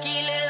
Girls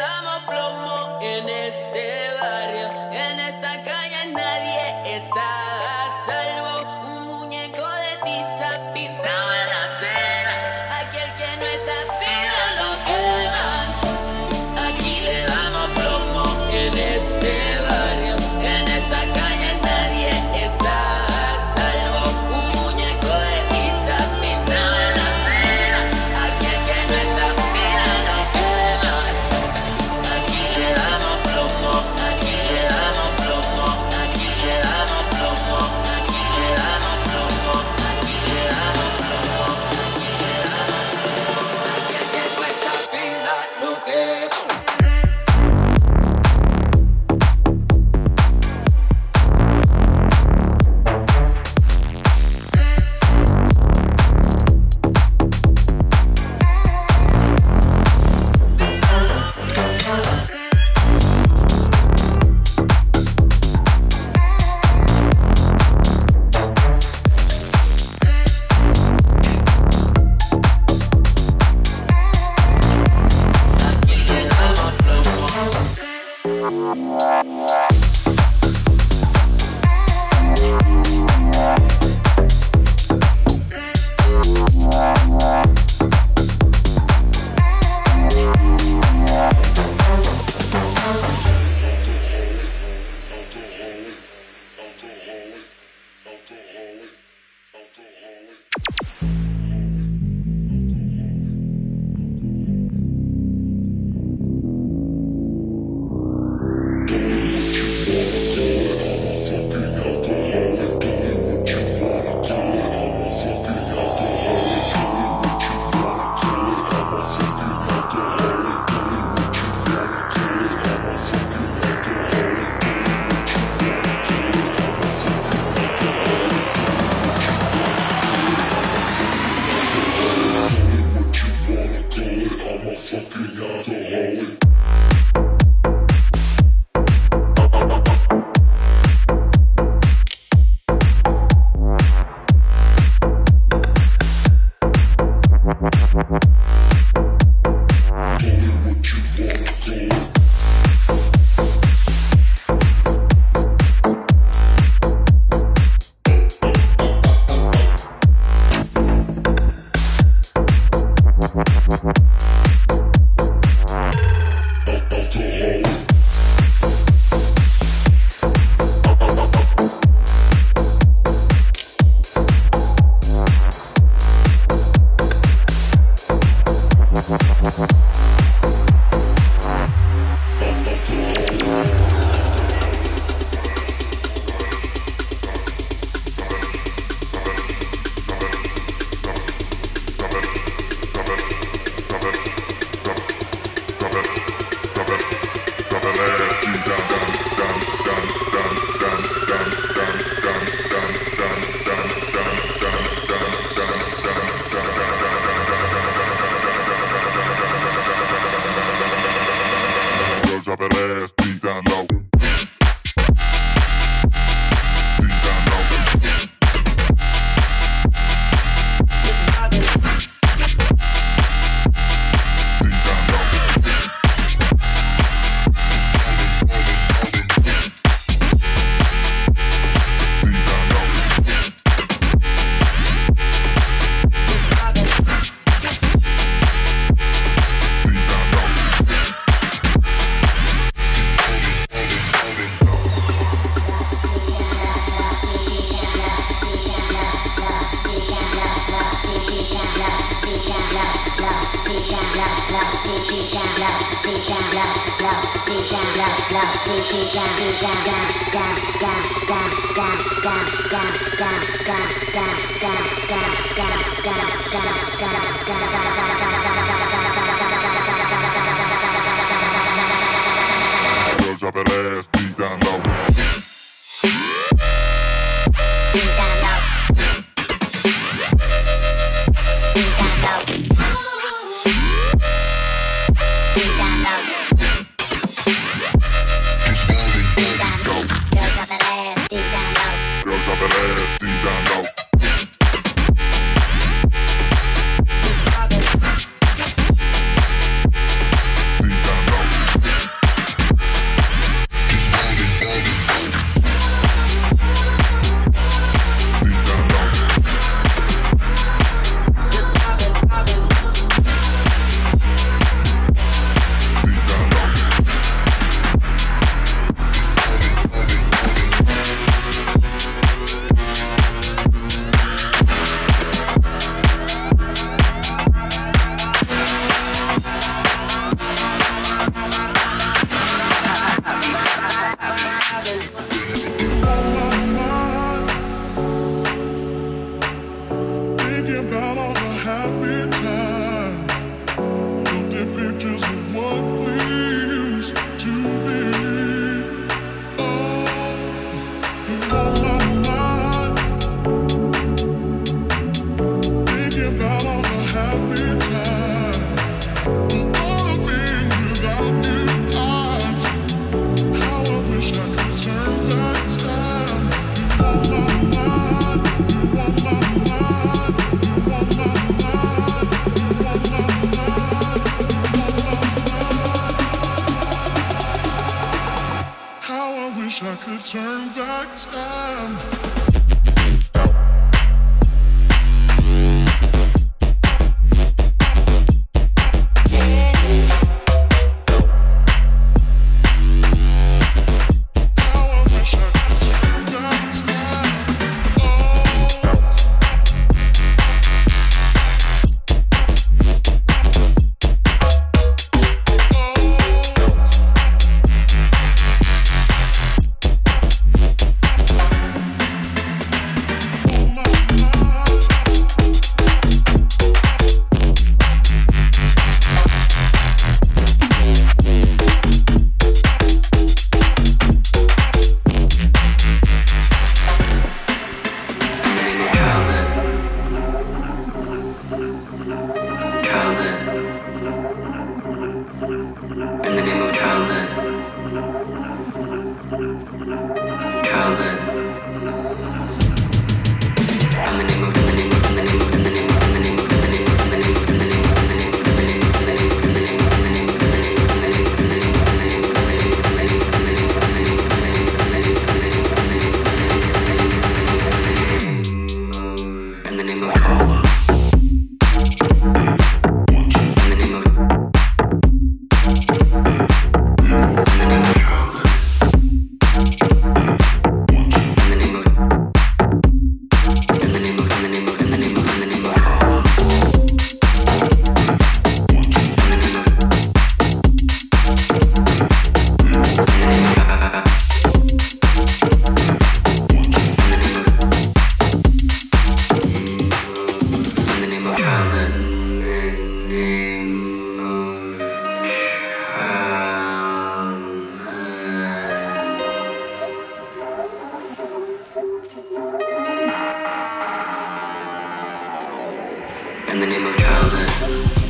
in the name of childhood.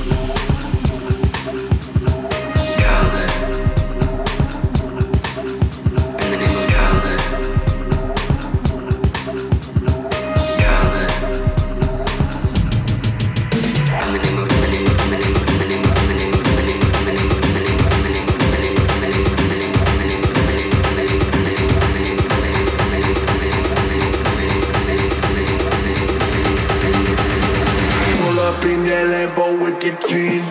feed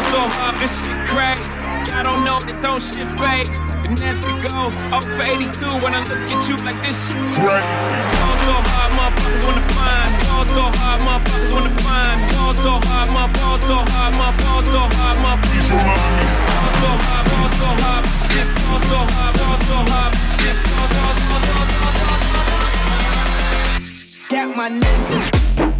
on so hard, this shit crazy. I don't know that those shit fade. And that's the goal. Up for 82 when I look at you like this shit crazy. Y'all so hard, motherfuckers wanna find me. Y'all so hard, motherfuckers wanna find me. Y'all so hard, motherfuckers so hard, motherfuckers so hard, motherfuckers so hard. Y'all so hard, shit. Y'all so hard, y'all so hard, shit. Y'all so hard, y'all so hard, y'all so hard. Got my niggas.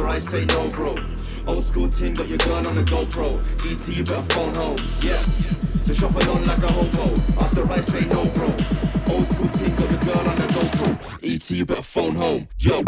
after I say no, bro. Old school team got your gun on the GoPro. ET, you better phone home. Yeah. So shuffle on like a hobo. After I say no, bro. Old school team got your gun on the GoPro. ET, you better phone home. Yo.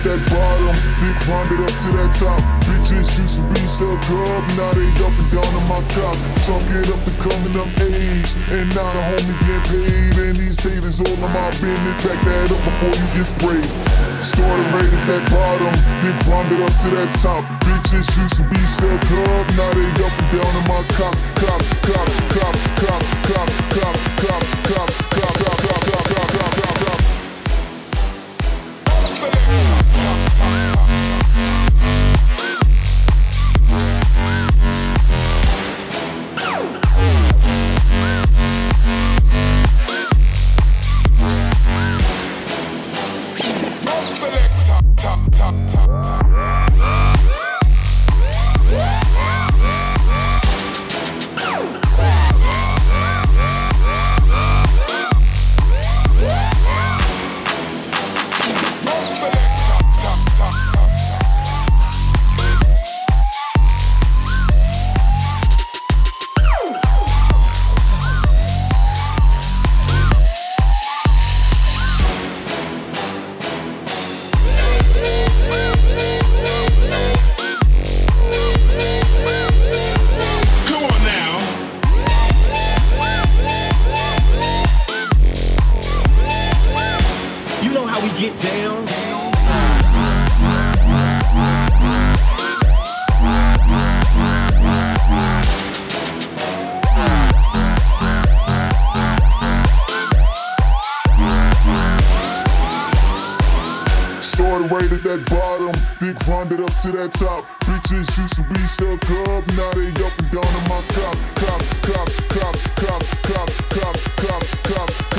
hit that bottom, then climbed it up to that top. Bitches used to be so up, now they up and down on my top. Talking up the coming of age, and now the homie get paid. And these haters all in my business, back that up before you get sprayed. Started right at that bottom, then climbed it up to that top. Bitches used to be so up, now they up and down on my cop, cop, cop, cop, cop, cop, cop, cop, cop, cop. Started right at that bottom, dick rounded up to that top. Bitches used to be so up, now they up and down in my cop, cop, cop, cop, cop, cop, cop, cop, cop. cop.